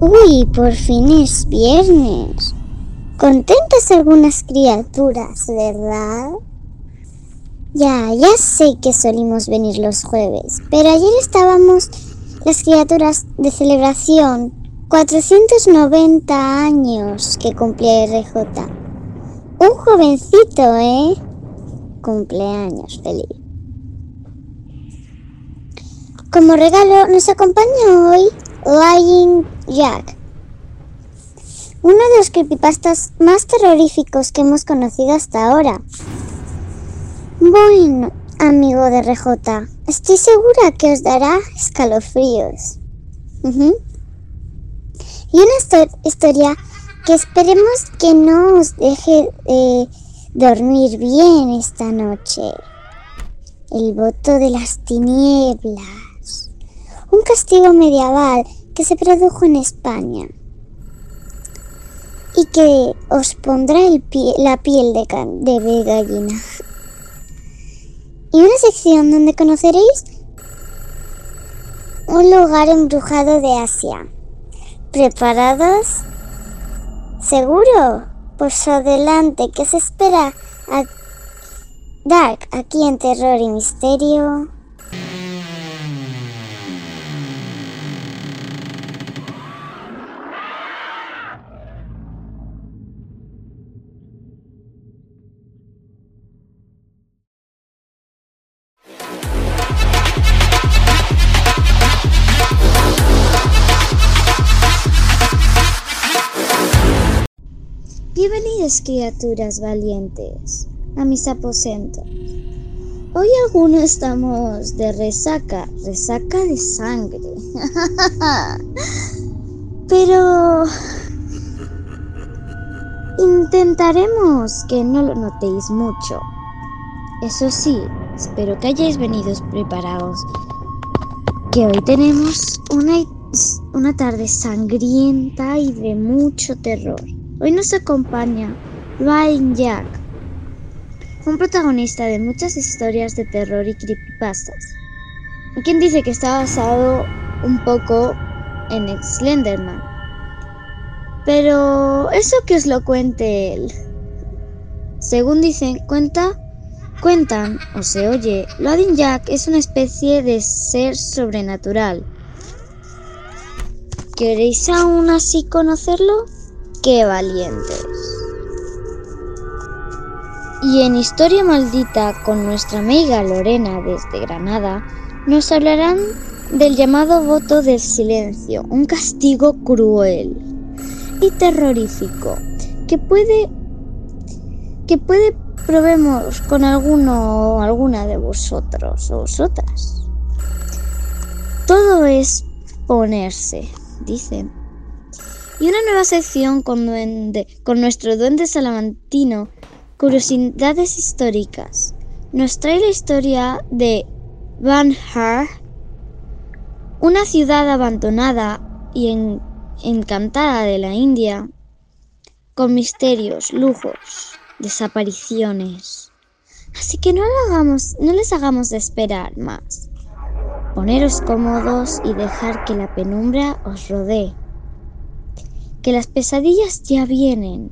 Uy, por fin es viernes. Contentas algunas criaturas, ¿verdad? Ya, ya sé que solimos venir los jueves, pero ayer estábamos las criaturas de celebración 490 años que cumple RJ. Un jovencito, ¿eh? Cumpleaños feliz. Como regalo nos acompaña hoy Lying Jack, uno de los creepypastas más terroríficos que hemos conocido hasta ahora. Bueno, amigo de RJ, estoy segura que os dará escalofríos. Y una historia que esperemos que no os deje dormir bien esta noche. El voto de las tinieblas. Un castigo medieval que se produjo en España y que os pondrá el pie, la piel de, de gallina. Y una sección donde conoceréis un lugar embrujado de Asia. ¿Preparados? ¿Seguro? Pues adelante, ¿qué se espera? A Dark, aquí en Terror y Misterio. Bienvenidos criaturas valientes a mis aposentos. Hoy algunos estamos de resaca, resaca de sangre. Pero intentaremos que no lo notéis mucho. Eso sí, espero que hayáis venido preparados. Que hoy tenemos una, una tarde sangrienta y de mucho terror. Hoy nos acompaña Ryan Jack, un protagonista de muchas historias de terror y creepypastas. Quien dice que está basado un poco en Slenderman. Pero eso que os lo cuente él. Según dicen, cuenta, cuentan o se oye, Loading Jack es una especie de ser sobrenatural. ¿Queréis aún así conocerlo? ¡Qué valientes! Y en Historia Maldita con nuestra amiga Lorena desde Granada, nos hablarán del llamado voto del silencio, un castigo cruel y terrorífico que puede que puede probemos con alguno o alguna de vosotros o vosotras. Todo es ponerse, dicen y una nueva sección con, nuestro duende salamantino, Curiosidades Históricas. Nos trae la historia de Van una ciudad abandonada y encantada de la India, con misterios, lujos, desapariciones. Así que no les hagamos esperar más. Poneros cómodos y dejar que la penumbra os rodee que las pesadillas ya vienen.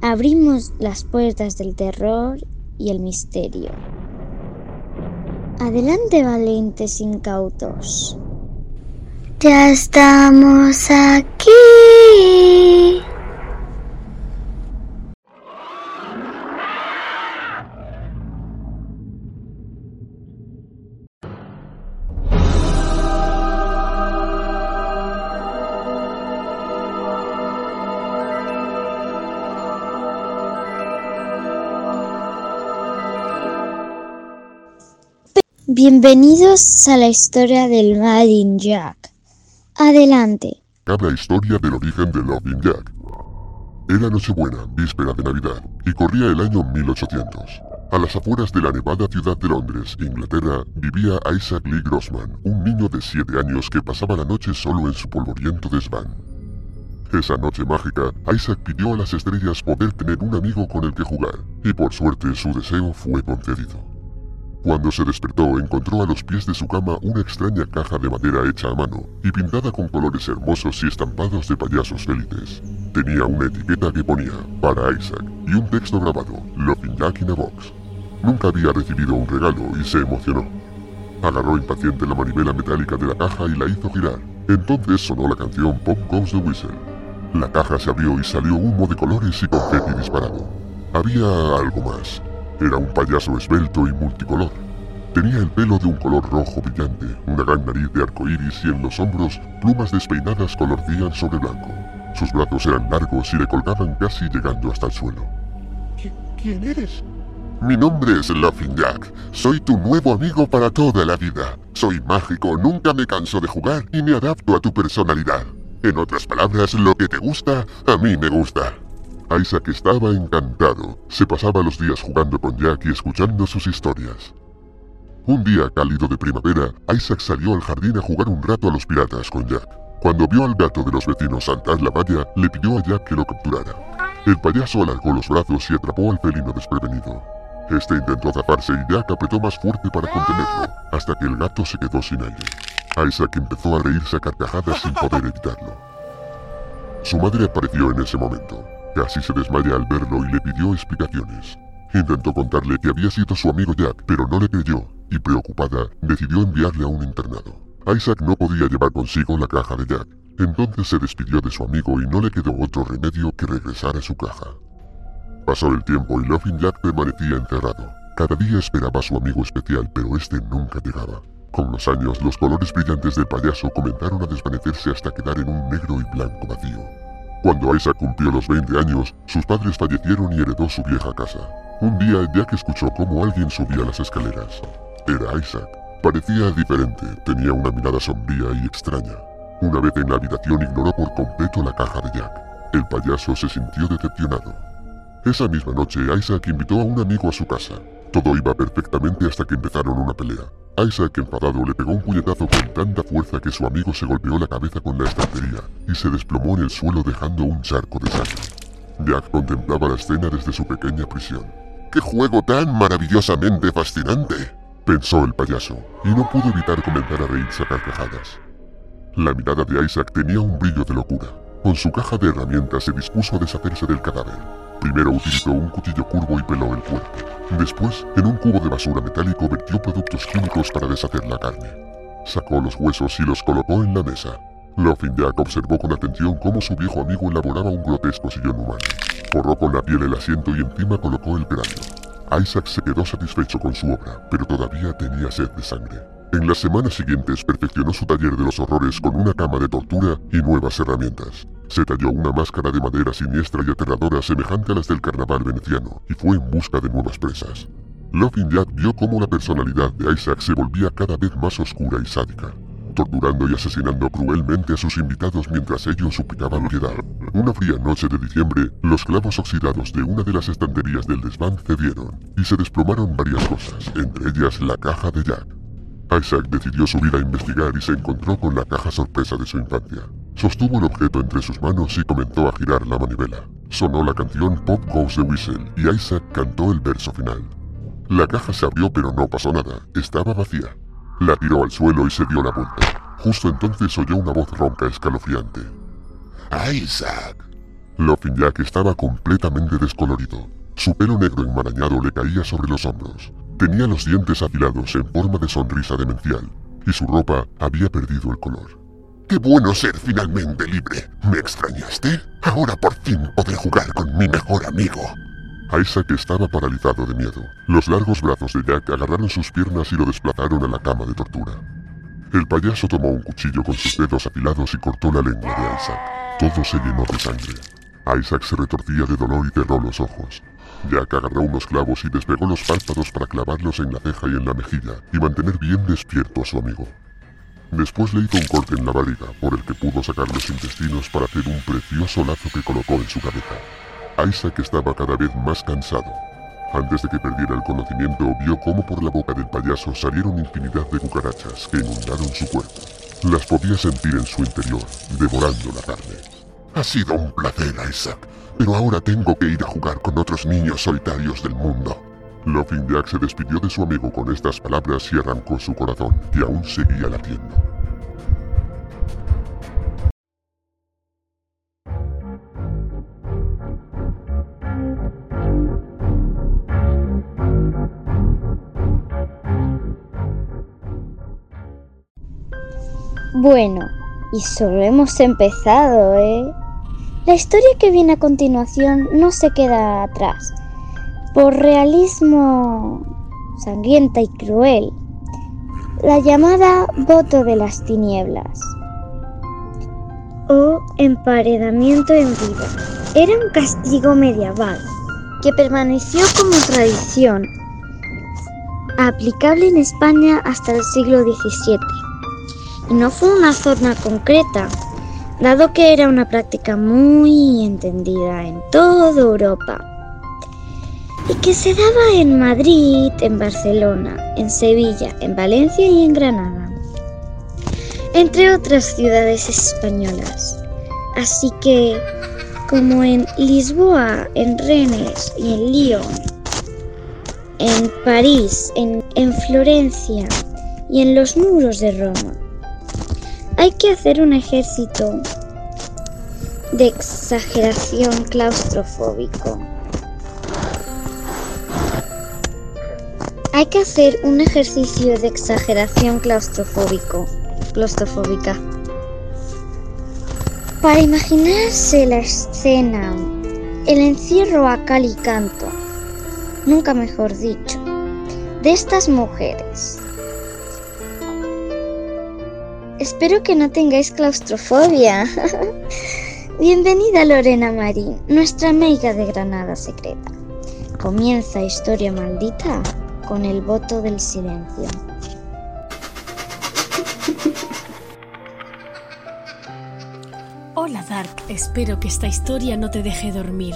Abrimos las puertas del terror y el misterio. Adelante valientes incautos. Ya estamos aquí. Bienvenidos a la historia del Madin Jack. Adelante. La historia del origen del Loving Jack. Era Nochebuena, víspera de Navidad, y corría el año 1800. A las afueras de la nevada ciudad de Londres, Inglaterra, vivía Isaac Lee Grossman, un niño de 7 años que pasaba la noche solo en su polvoriento desván. Esa noche mágica, Isaac pidió a las estrellas poder tener un amigo con el que jugar, y por suerte su deseo fue concedido. Cuando se despertó, encontró a los pies de su cama una extraña caja de madera hecha a mano y pintada con colores hermosos y estampados de payasos felices. Tenía una etiqueta que ponía para Isaac y un texto grabado, Loving Jack in a Box. Nunca había recibido un regalo y se emocionó. Agarró impaciente la manivela metálica de la caja y la hizo girar. Entonces sonó la canción Pop Goes the Whistle. La caja se abrió y salió humo de colores y confeti disparado. Había algo más. Era un payaso esbelto y multicolor. Tenía el pelo de un color rojo brillante, una gran nariz de arco iris y en los hombros plumas despeinadas colorcían sobre blanco. Sus brazos eran largos y le colgaban casi llegando hasta el suelo. ¿Quién eres? Mi nombre es Laughing Jack. Soy tu nuevo amigo para toda la vida. Soy mágico, nunca me canso de jugar y me adapto a tu personalidad. En otras palabras, lo que te gusta, a mí me gusta. Isaac estaba encantado. Se pasaba los días jugando con Jack y escuchando sus historias. Un día cálido de primavera, Isaac salió al jardín a jugar un rato a los piratas con Jack. Cuando vio al gato de los vecinos saltar la valla, le pidió a Jack que lo capturara. El payaso alargó los brazos y atrapó al felino desprevenido. Este intentó zafarse y Jack apretó más fuerte para contenerlo, hasta que el gato se quedó sin aire. Isaac empezó a reírse a carcajadas sin poder evitarlo. Su madre apareció en ese momento. Casi se desmaya al verlo y le pidió explicaciones. Intentó contarle que había sido su amigo Jack, pero no le creyó, y preocupada, decidió enviarle a un internado. Isaac no podía llevar consigo la caja de Jack, entonces se despidió de su amigo y no le quedó otro remedio que regresar a su caja. Pasó el tiempo y Loving Jack permanecía encerrado. Cada día esperaba a su amigo especial, pero este nunca llegaba. Con los años, los colores brillantes del payaso comenzaron a desvanecerse hasta quedar en un negro y blanco vacío. Cuando Isaac cumplió los 20 años, sus padres fallecieron y heredó su vieja casa. Un día Jack escuchó cómo alguien subía las escaleras. Era Isaac. Parecía diferente, tenía una mirada sombría y extraña. Una vez en la habitación ignoró por completo la caja de Jack. El payaso se sintió decepcionado. Esa misma noche Isaac invitó a un amigo a su casa. Todo iba perfectamente hasta que empezaron una pelea. Isaac, enfadado, le pegó un puñetazo con tanta fuerza que su amigo se golpeó la cabeza con la estantería y se desplomó en el suelo dejando un charco de sangre. Jack contemplaba la escena desde su pequeña prisión. ¡Qué juego tan maravillosamente fascinante! pensó el payaso, y no pudo evitar comenzar a reírse a carcajadas. La mirada de Isaac tenía un brillo de locura. Con su caja de herramientas se dispuso a deshacerse del cadáver. Primero utilizó un cuchillo curvo y peló el cuerpo. Después, en un cubo de basura metálico vertió productos químicos para deshacer la carne. Sacó los huesos y los colocó en la mesa. Laughing Jack observó con atención cómo su viejo amigo elaboraba un grotesco sillón humano. Forró con la piel el asiento y encima colocó el cráneo. Isaac se quedó satisfecho con su obra, pero todavía tenía sed de sangre. En las semanas siguientes perfeccionó su taller de los horrores con una cama de tortura y nuevas herramientas. Se talló una máscara de madera siniestra y aterradora semejante a las del carnaval veneciano y fue en busca de nuevas presas. Loving Jack vio cómo la personalidad de Isaac se volvía cada vez más oscura y sádica, torturando y asesinando cruelmente a sus invitados mientras ellos suplicaban piedad. Una fría noche de diciembre, los clavos oxidados de una de las estanterías del desván cedieron y se desplomaron varias cosas, entre ellas la caja de Jack. Isaac decidió subir a investigar y se encontró con la caja sorpresa de su infancia. Sostuvo el objeto entre sus manos y comenzó a girar la manivela. Sonó la canción Pop Goes the Whistle y Isaac cantó el verso final. La caja se abrió pero no pasó nada, estaba vacía. La tiró al suelo y se dio la vuelta. Justo entonces oyó una voz ronca escalofriante. Isaac. Loving Jack estaba completamente descolorido. Su pelo negro enmarañado le caía sobre los hombros. Tenía los dientes afilados en forma de sonrisa demencial, y su ropa había perdido el color. ¡Qué bueno ser finalmente libre! ¿Me extrañaste? Ahora por fin podré jugar con mi mejor amigo. Isaac estaba paralizado de miedo. Los largos brazos de Jack agarraron sus piernas y lo desplazaron a la cama de tortura. El payaso tomó un cuchillo con sus dedos afilados y cortó la lengua de Isaac. Todo se llenó de sangre. Isaac se retorcía de dolor y cerró los ojos. Jack agarró unos clavos y despegó los párpados para clavarlos en la ceja y en la mejilla y mantener bien despierto a su amigo. Después le hizo un corte en la barriga, por el que pudo sacar los intestinos para hacer un precioso lazo que colocó en su cabeza. Isaac estaba cada vez más cansado. Antes de que perdiera el conocimiento, vio cómo por la boca del payaso salieron infinidad de cucarachas que inundaron su cuerpo. Las podía sentir en su interior, devorando la carne. Ha sido un placer, Isaac pero ahora tengo que ir a jugar con otros niños solitarios del mundo. Laughing se despidió de su amigo con estas palabras y arrancó su corazón, que aún seguía latiendo. Bueno, y solo hemos empezado, ¿eh? La historia que viene a continuación no se queda atrás. Por realismo sangrienta y cruel, la llamada voto de las tinieblas o emparedamiento en vida. Era un castigo medieval que permaneció como tradición aplicable en España hasta el siglo XVII y no fue una zona concreta, dado que era una práctica muy entendida en toda Europa y que se daba en Madrid, en Barcelona, en Sevilla, en Valencia y en Granada, entre otras ciudades españolas. Así que, como en Lisboa, en Rennes y en Lyon, en París, en, en Florencia y en los muros de Roma, hay que hacer un ejército de exageración claustrofóbico. Hay que hacer un ejercicio de exageración claustrofóbico, claustrofóbica. Para imaginarse la escena, el encierro a cal y canto, nunca mejor dicho, de estas mujeres Espero que no tengáis claustrofobia. Bienvenida Lorena Marín, nuestra amiga de Granada Secreta. Comienza Historia Maldita con el voto del silencio. Hola Dark, espero que esta historia no te deje dormir.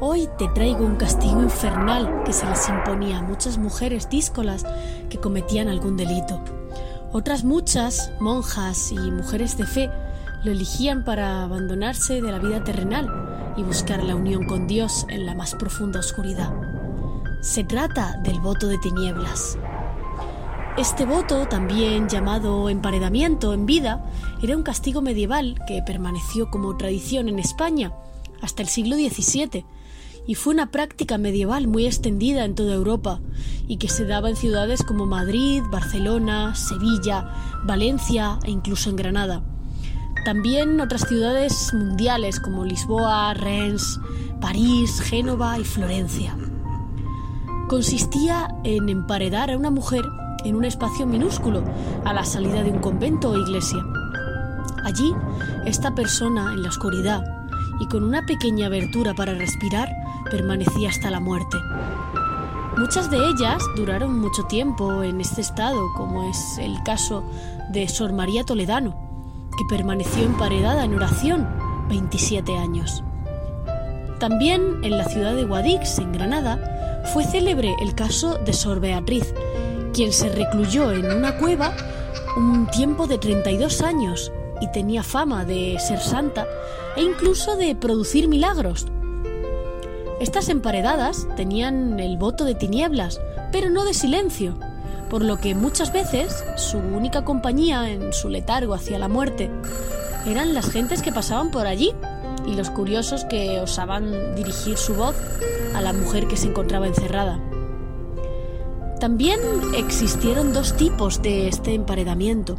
Hoy te traigo un castigo infernal que se les imponía a muchas mujeres díscolas que cometían algún delito. Otras muchas, monjas y mujeres de fe, lo elegían para abandonarse de la vida terrenal y buscar la unión con Dios en la más profunda oscuridad. Se trata del voto de tinieblas. Este voto, también llamado emparedamiento en vida, era un castigo medieval que permaneció como tradición en España hasta el siglo XVII y fue una práctica medieval muy extendida en toda Europa y que se daba en ciudades como Madrid, Barcelona, Sevilla, Valencia e incluso en Granada. También otras ciudades mundiales como Lisboa, Rennes, París, Génova y Florencia. Consistía en emparedar a una mujer en un espacio minúsculo a la salida de un convento o iglesia. Allí, esta persona en la oscuridad y con una pequeña abertura para respirar permanecía hasta la muerte. Muchas de ellas duraron mucho tiempo en este estado, como es el caso de Sor María Toledano, que permaneció emparedada en oración 27 años. También en la ciudad de Guadix, en Granada, fue célebre el caso de Sor Beatriz, quien se recluyó en una cueva un tiempo de 32 años y tenía fama de ser santa e incluso de producir milagros. Estas emparedadas tenían el voto de tinieblas, pero no de silencio, por lo que muchas veces su única compañía en su letargo hacia la muerte eran las gentes que pasaban por allí y los curiosos que osaban dirigir su voz a la mujer que se encontraba encerrada. También existieron dos tipos de este emparedamiento.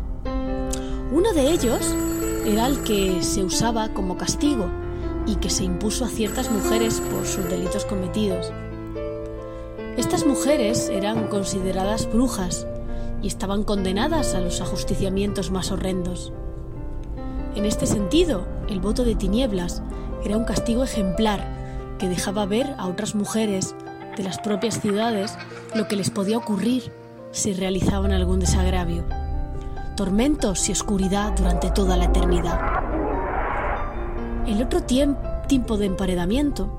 Uno de ellos era el que se usaba como castigo y que se impuso a ciertas mujeres por sus delitos cometidos. Estas mujeres eran consideradas brujas y estaban condenadas a los ajusticiamientos más horrendos. En este sentido, el voto de tinieblas era un castigo ejemplar que dejaba ver a otras mujeres de las propias ciudades lo que les podía ocurrir si realizaban algún desagravio. Tormentos y oscuridad durante toda la eternidad. El otro tipo de emparedamiento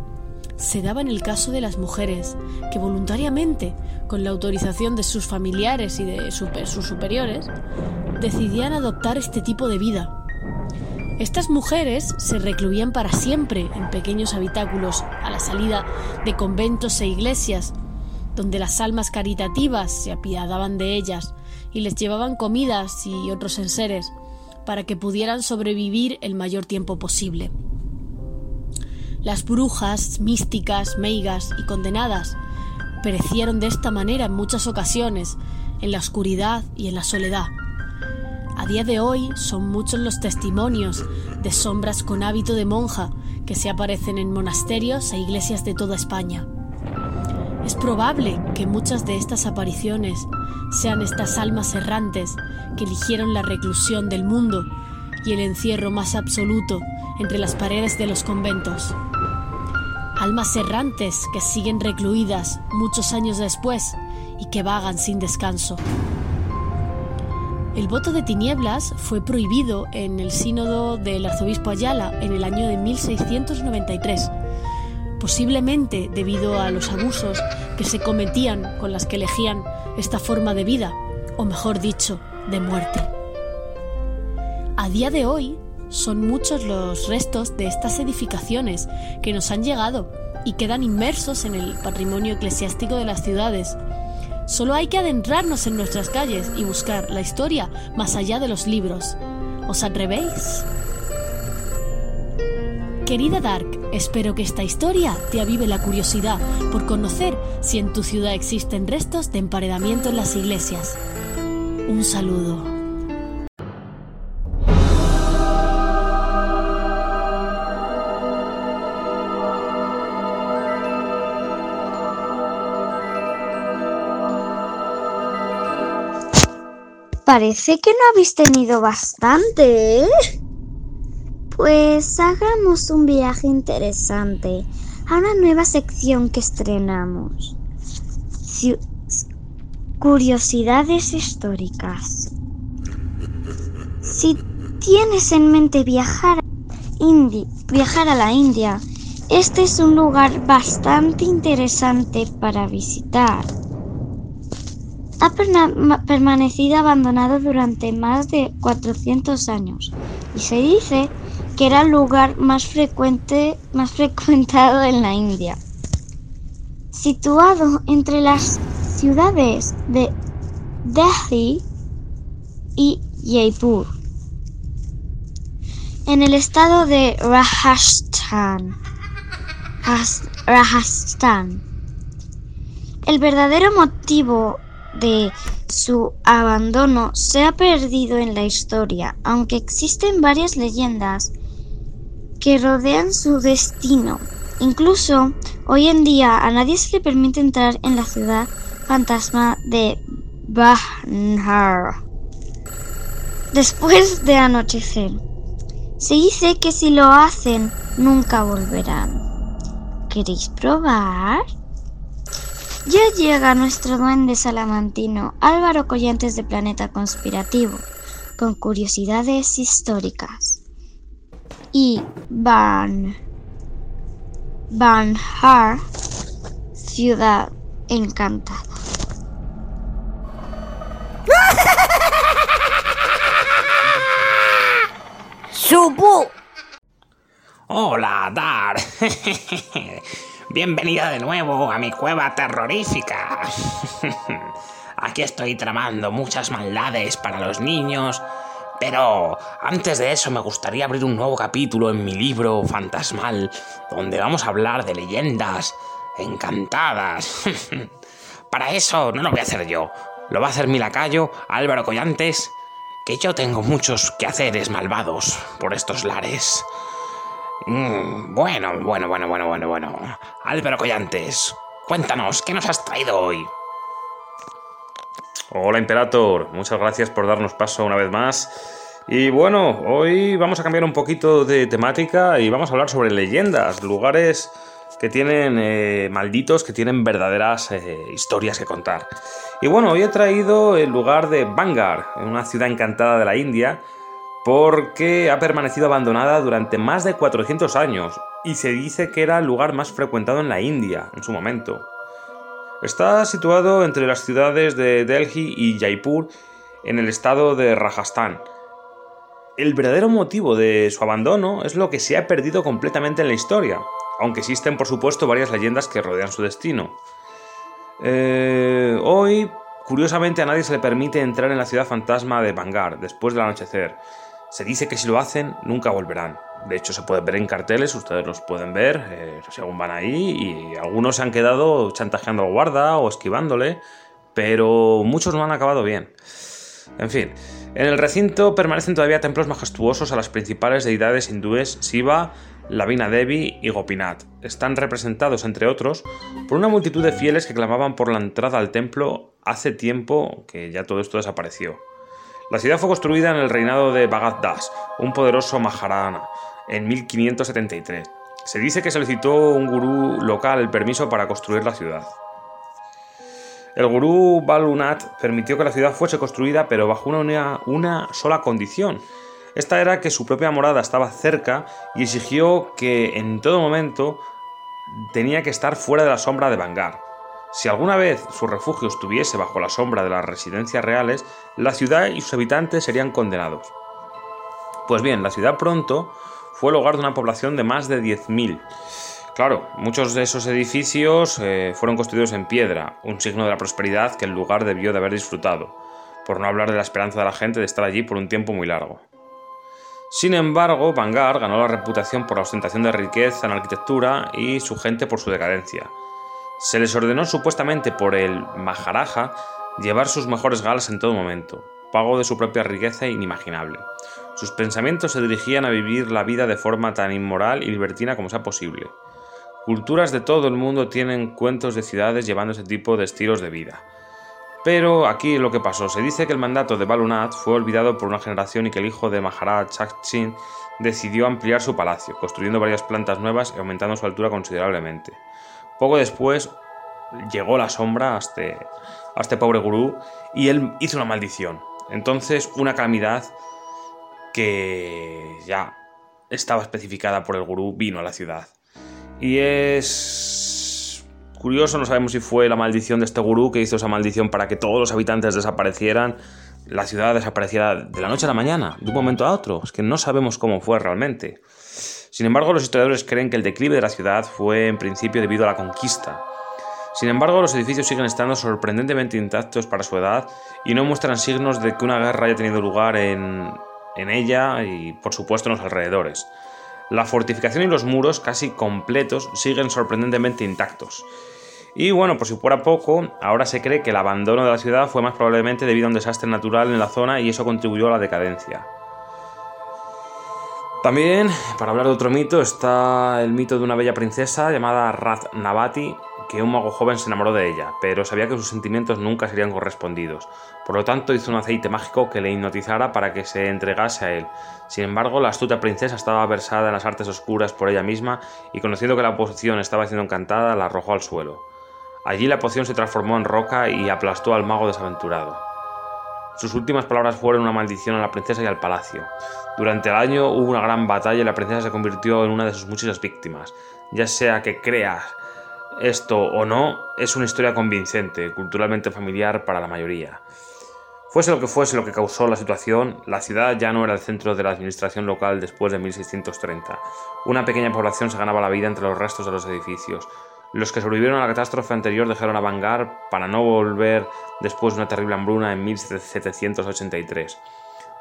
se daba en el caso de las mujeres que voluntariamente, con la autorización de sus familiares y de sus superiores, decidían adoptar este tipo de vida. Estas mujeres se recluían para siempre en pequeños habitáculos a la salida de conventos e iglesias donde las almas caritativas se apiadaban de ellas y les llevaban comidas y otros enseres para que pudieran sobrevivir el mayor tiempo posible. Las brujas, místicas, meigas y condenadas perecieron de esta manera en muchas ocasiones, en la oscuridad y en la soledad. A día de hoy son muchos los testimonios de sombras con hábito de monja que se aparecen en monasterios e iglesias de toda España. Es probable que muchas de estas apariciones sean estas almas errantes que eligieron la reclusión del mundo y el encierro más absoluto entre las paredes de los conventos. Almas errantes que siguen recluidas muchos años después y que vagan sin descanso. El voto de tinieblas fue prohibido en el sínodo del arzobispo Ayala en el año de 1693, posiblemente debido a los abusos que se cometían con las que elegían esta forma de vida, o mejor dicho, de muerte. A día de hoy son muchos los restos de estas edificaciones que nos han llegado y quedan inmersos en el patrimonio eclesiástico de las ciudades, Solo hay que adentrarnos en nuestras calles y buscar la historia más allá de los libros. ¿Os atrevéis? Querida Dark, espero que esta historia te avive la curiosidad por conocer si en tu ciudad existen restos de emparedamiento en las iglesias. Un saludo. Parece que no habéis tenido bastante, ¿eh? Pues hagamos un viaje interesante a una nueva sección que estrenamos. Curiosidades históricas. Si tienes en mente viajar a, viajar a la India, este es un lugar bastante interesante para visitar ha permanecido abandonado durante más de 400 años y se dice que era el lugar más, frecuente, más frecuentado en la India. Situado entre las ciudades de Delhi y Jaipur, en el estado de Rajasthan. Rajasthan. El verdadero motivo de su abandono se ha perdido en la historia, aunque existen varias leyendas que rodean su destino. Incluso hoy en día a nadie se le permite entrar en la ciudad fantasma de Bahnar después de anochecer. Se dice que si lo hacen nunca volverán. ¿Queréis probar? Ya llega nuestro duende salamantino Álvaro Collantes de Planeta Conspirativo con curiosidades históricas. Y Van Van Har, ciudad encantada. ¡Subu! Hola, Dar. Bienvenida de nuevo a mi cueva terrorífica. Aquí estoy tramando muchas maldades para los niños, pero antes de eso me gustaría abrir un nuevo capítulo en mi libro fantasmal, donde vamos a hablar de leyendas encantadas. Para eso no lo voy a hacer yo, lo va a hacer mi lacayo Álvaro Collantes, que yo tengo muchos quehaceres malvados por estos lares. Mm, bueno, bueno, bueno, bueno, bueno, bueno. Álvaro Collantes, cuéntanos, ¿qué nos has traído hoy? Hola, Imperator. Muchas gracias por darnos paso una vez más. Y bueno, hoy vamos a cambiar un poquito de temática y vamos a hablar sobre leyendas, lugares que tienen eh, malditos, que tienen verdaderas eh, historias que contar. Y bueno, hoy he traído el lugar de Bangar, una ciudad encantada de la India, porque ha permanecido abandonada durante más de 400 años y se dice que era el lugar más frecuentado en la India en su momento. Está situado entre las ciudades de Delhi y Jaipur en el estado de Rajasthan. El verdadero motivo de su abandono es lo que se ha perdido completamente en la historia, aunque existen por supuesto varias leyendas que rodean su destino. Eh, hoy, curiosamente, a nadie se le permite entrar en la ciudad fantasma de Vanguard después del anochecer. Se dice que si lo hacen, nunca volverán. De hecho, se puede ver en carteles, ustedes los pueden ver eh, según van ahí, y algunos se han quedado chantajeando al guarda o esquivándole, pero muchos no han acabado bien. En fin, en el recinto permanecen todavía templos majestuosos a las principales deidades hindúes Shiva, Lavina Devi y Gopinath. Están representados, entre otros, por una multitud de fieles que clamaban por la entrada al templo hace tiempo que ya todo esto desapareció. La ciudad fue construida en el reinado de Bhagat Das, un poderoso Maharana, en 1573. Se dice que solicitó un gurú local el permiso para construir la ciudad. El gurú Balunath permitió que la ciudad fuese construida, pero bajo una, una sola condición. Esta era que su propia morada estaba cerca y exigió que en todo momento tenía que estar fuera de la sombra de Bangar. Si alguna vez su refugio estuviese bajo la sombra de las residencias reales, la ciudad y sus habitantes serían condenados. Pues bien, la ciudad pronto fue el hogar de una población de más de 10.000. Claro, muchos de esos edificios eh, fueron construidos en piedra, un signo de la prosperidad que el lugar debió de haber disfrutado, por no hablar de la esperanza de la gente de estar allí por un tiempo muy largo. Sin embargo, Vanguard ganó la reputación por la ostentación de riqueza en arquitectura y su gente por su decadencia. Se les ordenó supuestamente por el Maharaja llevar sus mejores galas en todo momento, pago de su propia riqueza inimaginable. Sus pensamientos se dirigían a vivir la vida de forma tan inmoral y libertina como sea posible. Culturas de todo el mundo tienen cuentos de ciudades llevando ese tipo de estilos de vida. Pero aquí lo que pasó, se dice que el mandato de Balunath fue olvidado por una generación y que el hijo de Maharaj Chakchin decidió ampliar su palacio, construyendo varias plantas nuevas y aumentando su altura considerablemente. Poco después llegó la sombra a este, a este pobre gurú y él hizo una maldición. Entonces una calamidad que ya estaba especificada por el gurú vino a la ciudad. Y es curioso, no sabemos si fue la maldición de este gurú que hizo esa maldición para que todos los habitantes desaparecieran, la ciudad desapareciera de la noche a la mañana, de un momento a otro. Es que no sabemos cómo fue realmente. Sin embargo, los historiadores creen que el declive de la ciudad fue en principio debido a la conquista. Sin embargo, los edificios siguen estando sorprendentemente intactos para su edad y no muestran signos de que una guerra haya tenido lugar en, en ella y, por supuesto, en los alrededores. La fortificación y los muros, casi completos, siguen sorprendentemente intactos. Y bueno, por si fuera poco, ahora se cree que el abandono de la ciudad fue más probablemente debido a un desastre natural en la zona y eso contribuyó a la decadencia. También, para hablar de otro mito, está el mito de una bella princesa llamada Raz Navati, que un mago joven se enamoró de ella, pero sabía que sus sentimientos nunca serían correspondidos. Por lo tanto, hizo un aceite mágico que le hipnotizara para que se entregase a él. Sin embargo, la astuta princesa estaba versada en las artes oscuras por ella misma y conociendo que la poción estaba siendo encantada, la arrojó al suelo. Allí la poción se transformó en roca y aplastó al mago desaventurado. Sus últimas palabras fueron una maldición a la princesa y al palacio. Durante el año hubo una gran batalla y la princesa se convirtió en una de sus muchas víctimas. Ya sea que creas esto o no, es una historia convincente, culturalmente familiar para la mayoría. Fuese lo que fuese lo que causó la situación, la ciudad ya no era el centro de la administración local después de 1630. Una pequeña población se ganaba la vida entre los restos de los edificios. Los que sobrevivieron a la catástrofe anterior dejaron a Vanguard para no volver después de una terrible hambruna en 1783.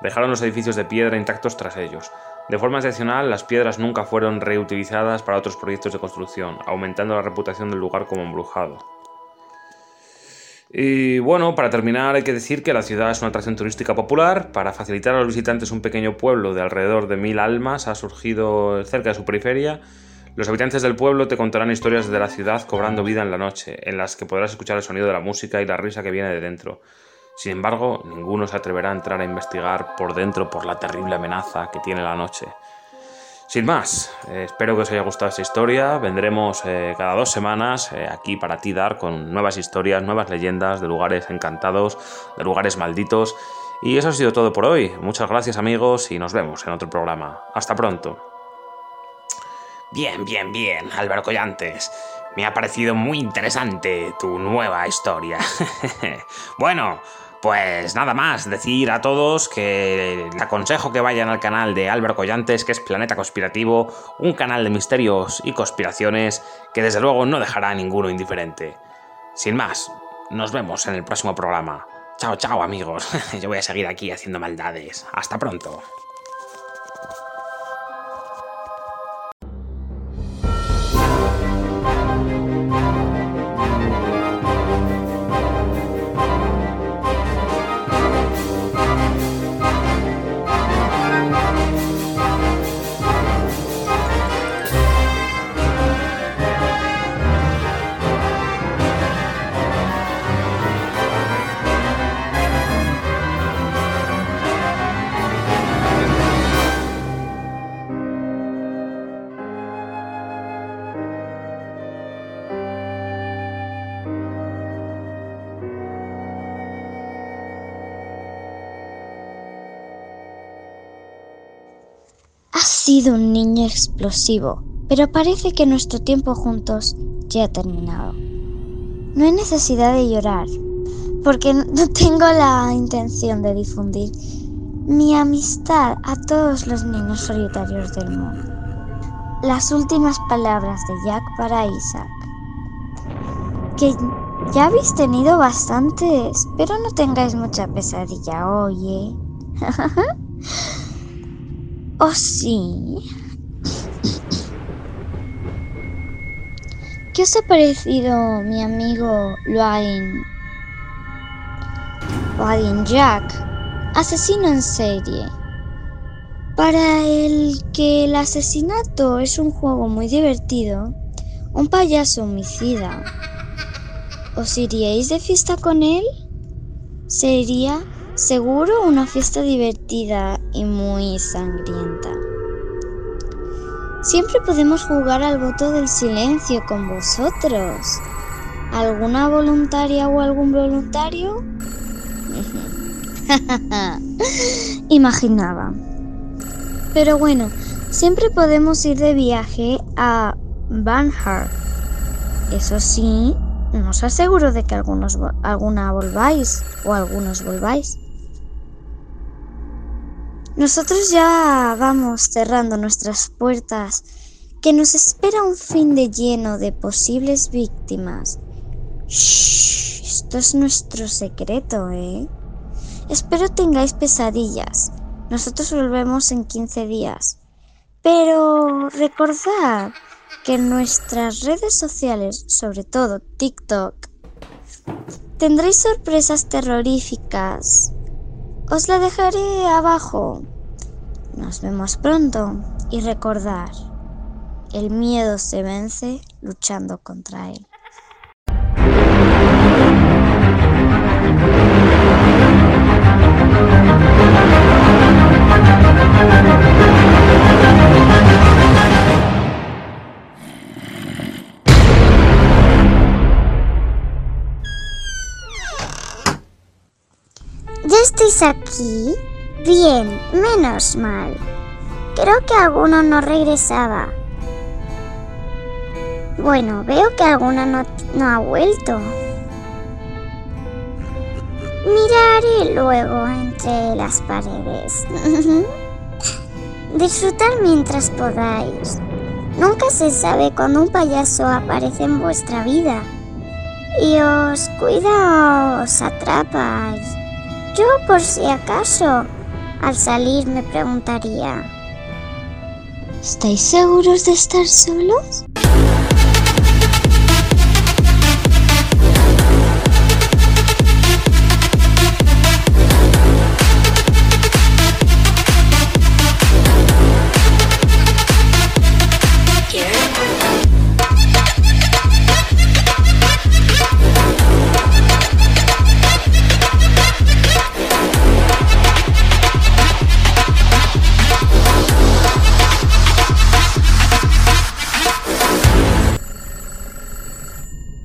Dejaron los edificios de piedra intactos tras ellos. De forma excepcional, las piedras nunca fueron reutilizadas para otros proyectos de construcción, aumentando la reputación del lugar como embrujado. Y bueno, para terminar hay que decir que la ciudad es una atracción turística popular. Para facilitar a los visitantes un pequeño pueblo de alrededor de mil almas ha surgido cerca de su periferia. Los habitantes del pueblo te contarán historias de la ciudad cobrando vida en la noche, en las que podrás escuchar el sonido de la música y la risa que viene de dentro. Sin embargo, ninguno se atreverá a entrar a investigar por dentro por la terrible amenaza que tiene la noche. Sin más, eh, espero que os haya gustado esta historia. Vendremos eh, cada dos semanas eh, aquí para ti dar con nuevas historias, nuevas leyendas de lugares encantados, de lugares malditos. Y eso ha sido todo por hoy. Muchas gracias amigos y nos vemos en otro programa. Hasta pronto. Bien, bien, bien, Álvaro Collantes. Me ha parecido muy interesante tu nueva historia. bueno, pues nada más, decir a todos que les aconsejo que vayan al canal de Álvaro Collantes, que es Planeta Conspirativo, un canal de misterios y conspiraciones que desde luego no dejará a ninguno indiferente. Sin más, nos vemos en el próximo programa. Chao, chao amigos. Yo voy a seguir aquí haciendo maldades. Hasta pronto. Sido un niño explosivo, pero parece que nuestro tiempo juntos ya ha terminado. No hay necesidad de llorar, porque no tengo la intención de difundir mi amistad a todos los niños solitarios del mundo. Las últimas palabras de Jack para Isaac. Que ya habéis tenido bastantes, pero no tengáis mucha pesadilla hoy, ¿eh? ¿Oh sí? ¿Qué os ha parecido mi amigo Luain? Luain Jack, asesino en serie. Para el que el asesinato es un juego muy divertido, un payaso homicida, ¿os iríais de fiesta con él? Sería Seguro una fiesta divertida y muy sangrienta. Siempre podemos jugar al voto del silencio con vosotros. ¿Alguna voluntaria o algún voluntario? Imaginaba. Pero bueno, siempre podemos ir de viaje a Banhart. Eso sí, no os aseguro de que algunos, alguna volváis o algunos volváis. Nosotros ya vamos cerrando nuestras puertas, que nos espera un fin de lleno de posibles víctimas. Shh, esto es nuestro secreto, ¿eh? Espero tengáis pesadillas. Nosotros volvemos en 15 días. Pero recordad que en nuestras redes sociales, sobre todo TikTok, tendréis sorpresas terroríficas os la dejaré abajo. Nos vemos pronto y recordar, el miedo se vence luchando contra él. Estáis aquí? Bien, menos mal. Creo que alguno no regresaba. Bueno, veo que alguno no, no ha vuelto. Miraré luego entre las paredes. Disfrutar mientras podáis. Nunca se sabe cuando un payaso aparece en vuestra vida y os cuida o os atrapa. Yo por si acaso, al salir me preguntaría, ¿estáis seguros de estar solos?